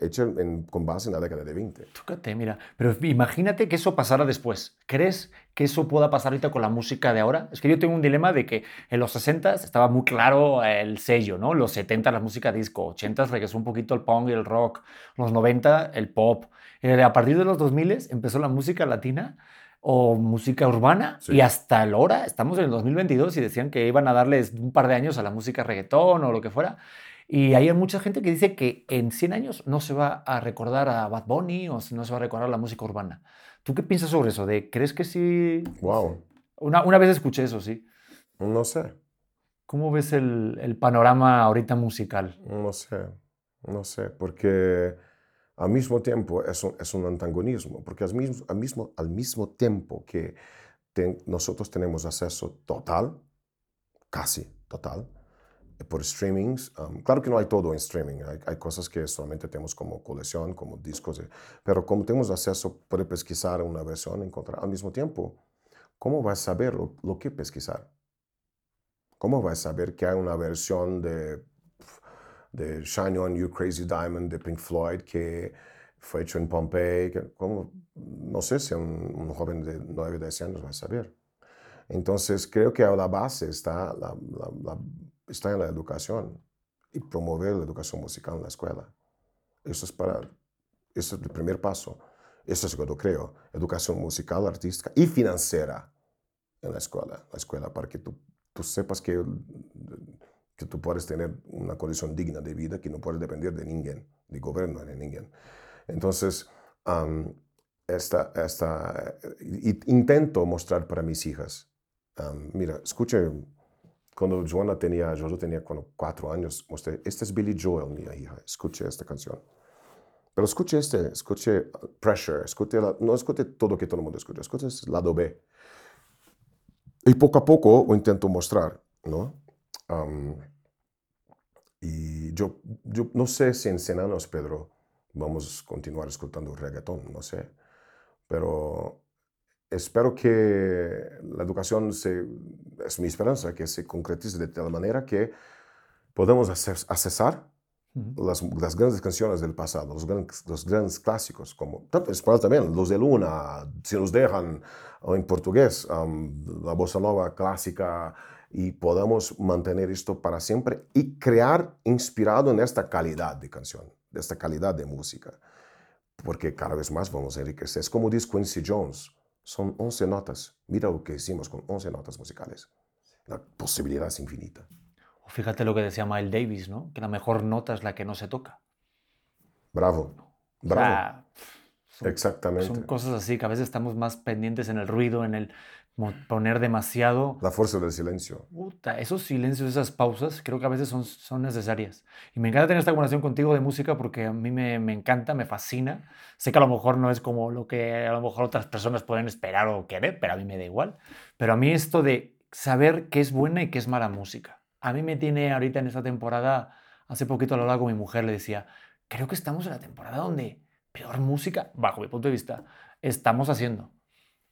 hecha en- con base en la década de 20. Tócate, mira. Pero imagínate que eso pasara después. ¿Crees que eso pueda pasar ahorita con la música de ahora? Es que yo tengo un dilema de que en los 60 estaba muy claro el sello, ¿no? Los 70 la música disco, 80 regresó un poquito el punk y el rock, los 90 el pop. Eh, a partir de los 2000 empezó la música latina o música urbana Sí. y hasta el hora, estamos en el 2022 y decían que iban a darles un par de años a la música reggaetón o lo que fuera. Y hay mucha gente que dice que en 100 años no se va a recordar a Bad Bunny o no se va a recordar la música urbana. ¿Tú qué piensas sobre eso? ¿De, ¿Crees que sí? Wow, Una, una vez escuché eso, sí. no sé. ¿Cómo ves el, el panorama ahorita musical? No sé, No sé, porque al mismo tiempo es un, es un antagonismo, porque al mismo, al mismo, al mismo tiempo que nosotros tenemos acceso total, casi total, por streamings. Um, claro que no hay todo en streaming, hay, hay, cosas que solamente tenemos como colección, como discos, pero como tenemos acceso, puede pesquisar una versión, encontrar al mismo tiempo. ¿Cómo vas a saber lo, lo que pesquisar? ¿Cómo vas a saber que hay una versión de, de Shine On You Crazy Diamond de Pink Floyd que fue hecho en Pompey? Que, ¿cómo? No sé si un, un joven de 9, 10 años va a saber. Entonces, creo que a la base está la, la, la está en la educación y promover la educación musical en la escuela. Eso es para, eso es el primer paso. Eso es lo que yo creo. Educación musical, artística y financiera en la escuela. La escuela para que tú, tú sepas que, que tú puedes tener una condición digna de vida que no puedes depender de ninguém, de gobierno, de ninguém. Entonces, um, esta, esta, intento mostrar para mis hijas. Um, mira, escuche cuando Joana tenía, yo tenía cuando cuatro años, mostré, este es Billy Joel, mi hija, escuche esta canción. Pero escuche este, escuche Pressure, escuche no escuche todo que todo el mundo escucha, escuche el lado B. Y poco a poco lo intento mostrar, ¿no? y yo, yo no sé si en Senanos, Pedro, vamos a continuar escuchando reggaetón, no sé. Pero espero que la educación se, es mi esperanza, que se concretice de tal manera que podamos accesar las, las, grandes canciones del pasado, los, grandes, los grandes clásicos, como tanto en español también, los de Luna, si nos dejan, o en portugués, la bossa nova clásica, y podamos mantener esto para siempre y crear inspirado en esta calidad de canción, de esta calidad de música, porque cada vez más vamos a enriquecer. Es como dice Quincy Jones, son 11 notas. Mira lo que hicimos con 11 notas musicales. La posibilidad es infinita. Fíjate lo que decía Miles Davis, ¿no? Que la mejor nota es la que no se toca. Bravo. Bravo. Exactamente. Son cosas así que a veces estamos más pendientes en el ruido, en el poner demasiado. La fuerza del silencio. Puta, esos silencios, esas pausas, creo que a veces son, son necesarias. Y me encanta tener esta conversación contigo de música porque a mí me, me, encanta, me fascina. Sé que a lo mejor no es como lo que a lo mejor otras personas pueden esperar o querer, pero a mí me da igual. Pero a mí esto de saber qué es buena y qué es mala música. A mí me tiene ahorita en esta temporada, hace poquito lo hablaba con mi mujer, le decía, creo que estamos en la temporada donde peor música, bajo mi punto de vista, estamos haciendo.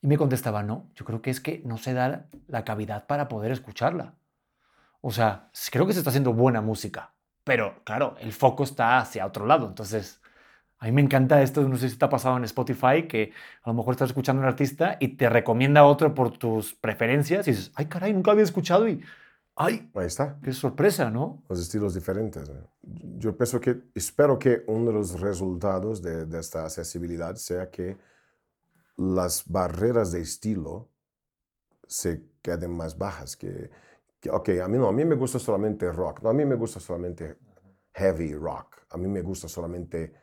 Y me contestaba, no, yo creo que es que no se da la cavidad para poder escucharla. O sea, creo que se está haciendo buena música, pero claro, el foco está hacia otro lado. Entonces, a mí me encanta esto, no sé si te ha pasado en Spotify, que a lo mejor estás escuchando a un artista y te recomienda otro por tus preferencias y dices, ay caray, nunca había escuchado y, ay, ahí está. Qué sorpresa, ¿no? Los estilos diferentes. Yo pienso que, espero que uno de los resultados de, de esta accesibilidad sea que las barreras de estilo se queden más bajas. Que, que, ok, a mí no, a mí me gusta solamente rock, no, a mí me gusta solamente heavy rock, a mí me gusta solamente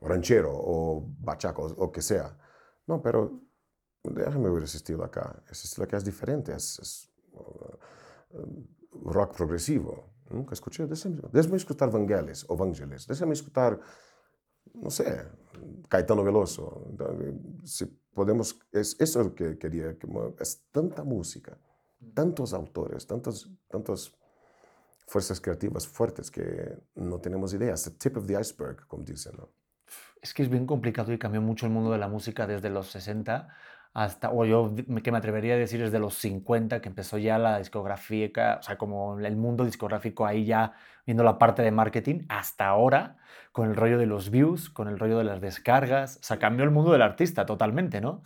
ranchero o bachaco o que sea. No, pero déjame ver ese estilo acá. Ese estilo acá es diferente, es, uh, rock progresivo. Nunca escuché. Déjame, déjame escuchar Vangelis o Vangelis. Déjame escuchar no sé, Caetano Veloso. Si podemos, es eso lo que quería, es tanta música, tantos autores, tantas, tantas fuerzas creativas fuertes que no tenemos idea, es the tip of the iceberg, como dicen. ¿no? Es que es bien complicado y cambió mucho el mundo de la música desde los 60 hasta, o yo que me atrevería a decir desde los 50, que empezó ya la discografía, o sea, como el mundo discográfico ahí ya viendo la parte de marketing, hasta ahora, con el rollo de los views, con el rollo de las descargas, o sea, cambió el mundo del artista totalmente, ¿no?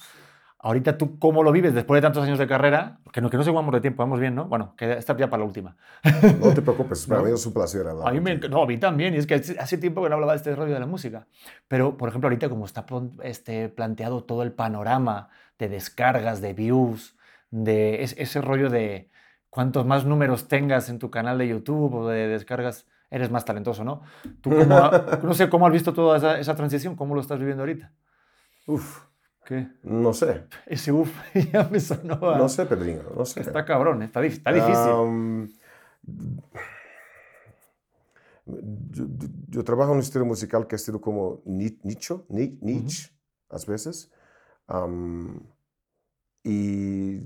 Ahorita tú, ¿cómo lo vives después de tantos años de carrera? Que no, que no vamos de tiempo, vamos bien, ¿no? Bueno, que esta ya para la última. No te preocupes, para mí es un placer hablar. A mí, me, no, a mí también, y es que hace tiempo que no hablaba de este rollo de la música. Pero, por ejemplo, ahorita como está este, planteado todo el panorama de descargas, de views, de ese rollo de cuantos más números tengas en tu canal de YouTube o de descargas, eres más talentoso, ¿no? ¿Tú no sé cómo has visto toda esa, esa, transición, cómo lo estás viviendo ahorita. Uf. ¿Qué? No sé. Ese uf ya me sonó No sé, Pedrinho, no sé. Está cabrón, está, está difícil. yo, yo- yo trabajo en un estilo musical que ha sido como ni- nicho, ni- niche, a veces. Am, y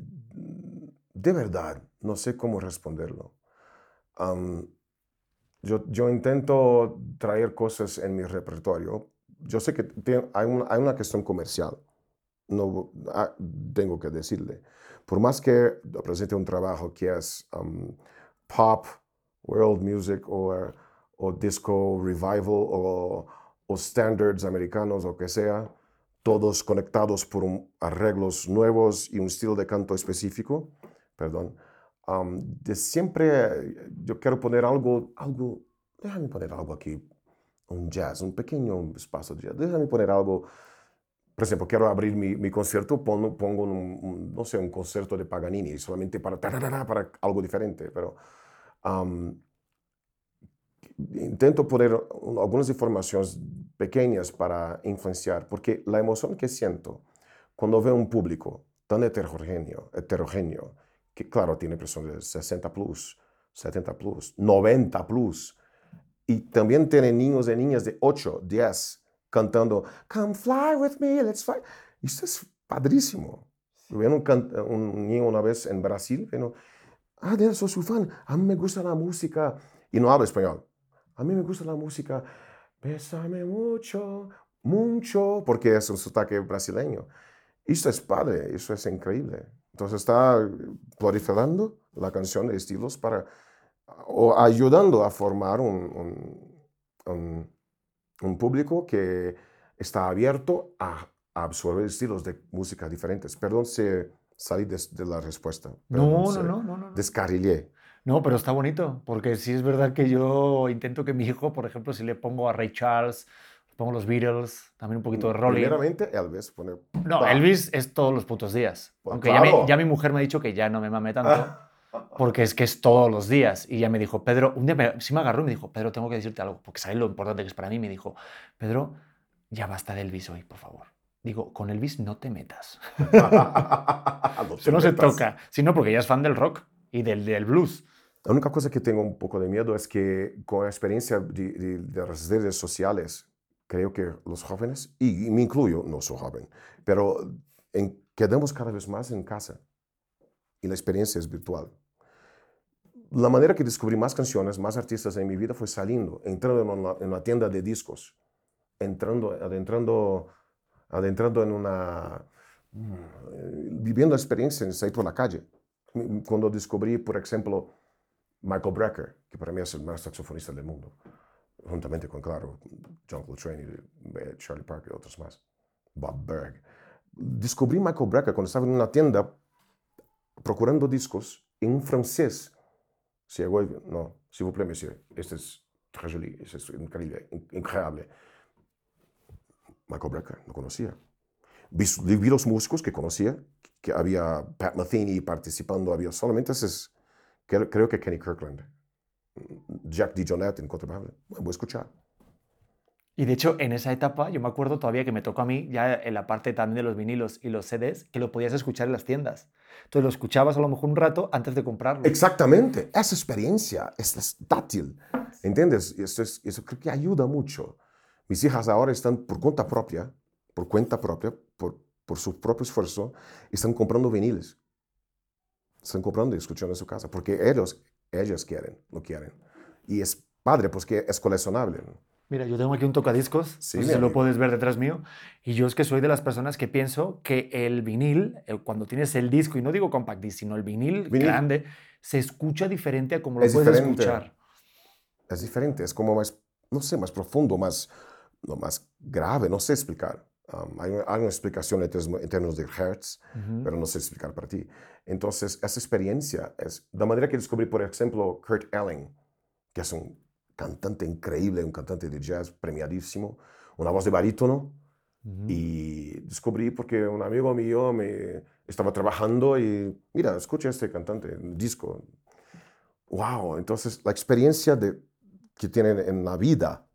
de verdad, no sé cómo responderlo. Am, yo, yo intento traer cosas en mi repertorio. Yo sé que hay, un- hay una cuestión comercial, no ah, tengo que decirle. Por más que presente un trabajo que es am, pop, world music o, eh, o disco revival o, o standards americanos o que sea, todos conectados por un- arreglos nuevos y un estilo de canto específico, perdón, am, de siempre eh, yo quiero poner algo, algo, déjame poner algo aquí, un jazz, un pequeño espacio de jazz, déjame poner algo, por ejemplo, quiero abrir mi, mi concierto, pongo, pongo un, un, no sé, un concierto de Paganini, solamente para, para algo diferente, pero am, intento poner un- algunas informaciones pequeñas para influenciar, porque la emoción que siento cuando veo un público tan heterogéneo, heterogéneo que claro, tiene personas de 60 plus, 70 plus, 90 plus, y también tiene niños y niñas de 8, 10 cantando Come fly with me, let's fly. Esto es padrísimo. Vi un, un niño una vez en Brasil, bueno, ah, de soy su fan, a mí me gusta la música, y no habla español. A mí me gusta la música, bésame mucho, mucho, porque es un sotaque brasileño. Esto es padre, eso es increíble. Entonces está proliferando la canción de estilos para, o ayudando a formar un, un- un- un público que está abierto a, a absorber estilos de música diferentes. Perdón si salí de, de la respuesta. No, no, no, no, no. no. Descarrilé. No, pero está bonito, porque sí es verdad que yo intento que mi hijo, por ejemplo, si le pongo a Ray Charles, le pongo los Beatles, también un poquito de Rolling. Primeramente, Elvis. Pone, No, Elvis es todos los putos días. Pues Aunque ya, mi, claro. ya mi mujer me ha dicho que ya no me mame tanto, porque es que es todos los días. Y ya me dijo, Pedro, un día me, sí me agarró y me dijo, Pedro, tengo que decirte algo, porque sabes lo importante que es para mí. Me dijo, Pedro, ya basta de Elvis hoy, por favor. Digo, con Elvis no te metas. No te no se toca. Sino porque ya es fan del rock y del, del blues. La única cosa que tengo un poco de miedo es que con la experiencia de, de- de las redes sociales, creo que los jóvenes, y, y me incluyo, no soy joven, pero en- quedamos cada vez más en casa y la experiencia es virtual. La manera que descubrí más canciones, más artistas en mi vida fue saliendo, entrando en una, en una tienda de discos, entrando, adentrando, adentrando en una, mm, viviendo la experiencia en salir por la calle. Mm, Cuando descubrí, por ejemplo, Michael Brecker, que para mí es el más saxofonista del mundo, juntamente con, claro, John Coltrane, eh, Charlie Parker y otros más, Bob Berg. Descubrí Michael Brecker cuando estaba en una tienda procurando discos en francés. Si y- no, s'il vous plaît, monsieur, este es très joli, este es increíble, in- increíble. Michael Brecker, no conocía. Vi, vi los músicos que conocía, que había Pat Metheny participando, había solamente esos, creo, creo que Kenny Kirkland, Jack DeJohnette en voy a escuchar. Y de hecho, en esa etapa, yo me acuerdo todavía que me tocó a mí, ya en la parte también de los vinilos y los CDs, que lo podías escuchar en las tiendas. Entonces lo escuchabas a lo mejor un rato antes de comprarlo. Exactamente, esa experiencia es, es táctil, ¿entiendes? Eso, es- eso creo que ayuda mucho. Mis hijas ahora están por cuenta propia, por cuenta propia, por, por su propio esfuerzo, están comprando viniles. Están comprando y escuchando en su casa, porque ellos, ellas quieren, lo quieren. Y es padre, pues que es coleccionable. Mira, yo tengo aquí un tocadiscos, Sí, no sé mi si lo puedes ver detrás mío, y yo es que soy de las personas que pienso que el vinil, el- cuando tienes el disco, y no digo compact disc, sino el vinil, Vinil. grande, se escucha diferente a como lo Es puedes diferente. escuchar. Es diferente, es como más, no sé, más profundo, más, no, más grave, no sé explicar. Um, hay, hay una explicación en términos, de hertz, Ujú. pero no sé explicar para ti. Entonces, esa experiencia es de manera que descubrí, por ejemplo, Kurt Elling, que es un cantante increíble, un cantante de jazz premiadísimo, una voz de barítono, Ujú. y descubrí porque un amigo mío me estaba trabajando y, mira, escucha este cantante, un disco. Wow, entonces la experiencia de, que tienen en la vida,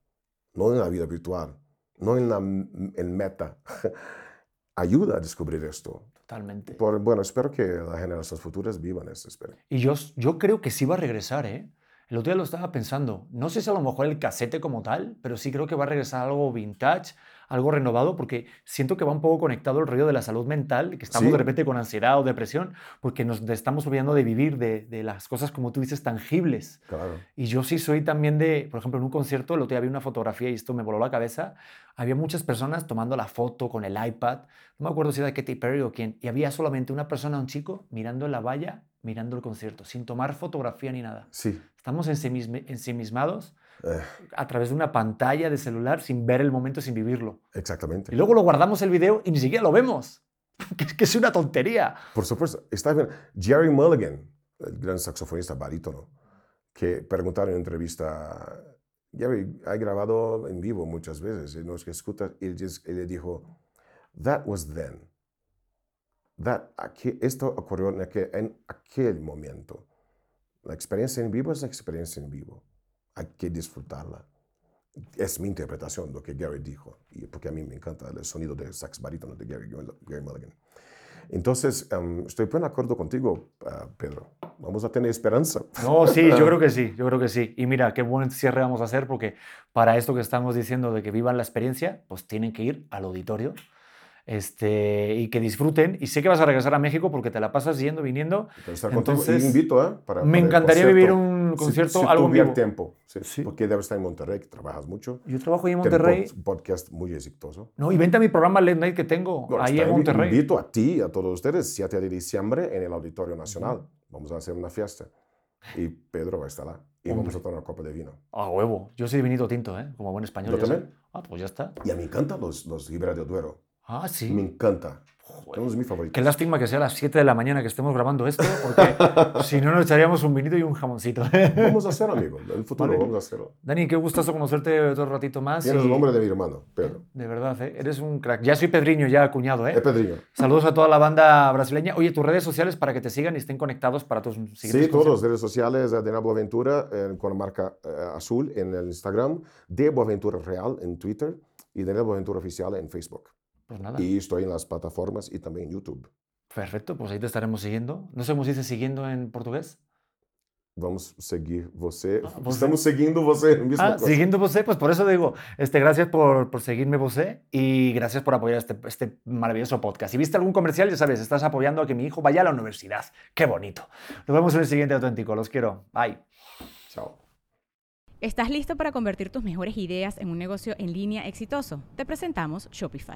no en la vida virtual, no en la en meta, ayuda a descubrir esto. Totalmente. Por- bueno, espero que las generaciones futuras vivan esta experiencia. Y yo, yo creo que sí va a regresar, ¿eh? El otro día lo estaba pensando. No sé si a lo mejor el casete como tal, pero sí creo que va a regresar algo vintage, algo renovado, porque siento que va un poco conectado el rollo de la salud mental, que estamos Sí. de repente con ansiedad o depresión, porque nos estamos olvidando de vivir, de, de las cosas, como tú dices, tangibles. Claro. Y yo sí soy también de, por ejemplo, en un concierto, el otro día vi una fotografía y esto me voló la cabeza. Había muchas personas tomando la foto con el iPad. No me acuerdo si era Katy Perry o quién. Y había solamente una persona, un chico, mirando la valla, mirando el concierto, sin tomar fotografía ni nada. Sí. Estamos ensimisme- ensimismados Eh, a través de una pantalla de celular sin ver el momento, sin vivirlo. exactamente. Y luego lo guardamos el video y ni siquiera lo vemos. que, es- que es una tontería. Por supuesto. Está bien. Jerry Mulligan, el gran saxofonista barítono, que preguntaron en entrevista, Jerry, ha grabado en vivo muchas veces, y nos escucha, y él, dijo, that was then. That, aquí- esto ocurrió en aquel, en aquel momento. La experiencia en vivo es la experiencia en vivo. Hay que disfrutarla. Es mi interpretación de lo que Gary dijo, y porque a mí me encanta el sonido de sax barítono de Gary, Gary Mulligan. Entonces, em, estoy de acuerdo contigo, ah, Pedro. Vamos a tener esperanza. No, sí, yo creo que sí, yo creo que sí. Y mira, qué buen cierre vamos a hacer porque para esto que estamos diciendo de que vivan la experiencia, pues tienen que ir al auditorio este, y que disfruten. Y sé que vas a regresar a México porque te la pasas yendo, viniendo. Entonces, y invito, ¿eh? Para, me para encantaría vivir un Si- concierto, si, algo tuviera vivo. tiempo. sí, Sí. Porque debes estar en Monterrey, que trabajas mucho. Yo trabajo ahí en Monterrey. Un podcast muy exitoso. No, y vente a mi programa Late Night que tengo No, ahí en Monterrey. Invito a ti y a todos ustedes, 7 de diciembre, en el Auditorio Nacional. Vamos a hacer una fiesta. Y Pedro va a estar ahí. Y vamos Hombre. a tomar una copa de vino. A huevo. Yo soy de vinito tinto, ¿eh? Como buen español. ¿Yo también? sabes. Ah, pues ya está. Y a mí encantan los, los Ribera del Duero. Ah, sí. Me encanta. Joder. Uno de mis favoritos. Qué lástima que sea a las 7 de la mañana que estemos grabando esto, porque si no nos echaríamos un vinito y un jamoncito. Vamos a hacerlo, amigo. En el futuro Vale. vamos a hacerlo. Dani, qué gustazo conocerte otro ratito más. Tienes y- el nombre de mi hermano, Pedro. De verdad, ¿eh? eres un crack. Ya soy Pedriño, ya cuñado, ¿eh? Es Pedriño. Saludos a toda la banda brasileña. Oye, tus redes sociales para que te sigan y estén conectados para tus siguientes Sí, todas las redes sociales eh, de Nabo Aventura eh, con la marca eh, azul en el Instagram, de Boaventura Real en Twitter y de Boaventura Oficial en Facebook. Pues nada, Y estoy en las plataformas y también en YouTube. perfecto, pues ahí te estaremos siguiendo. No sé cómo se dice siguiendo en portugués. Vamos a seguir você. Ah, você. Estamos siguiendo você. Ah, siguiendo vosé, pues por eso digo, este, gracias por, por seguirme vosé y gracias por apoyar este, este maravilloso podcast. Si viste algún comercial, ya sabes, estás apoyando a que mi hijo vaya a la universidad. Qué bonito. Nos vemos en el siguiente auténtico. Los quiero. Bye. Chao. ¿Estás listo para convertir tus mejores ideas en un negocio en línea exitoso? Te presentamos Shopify.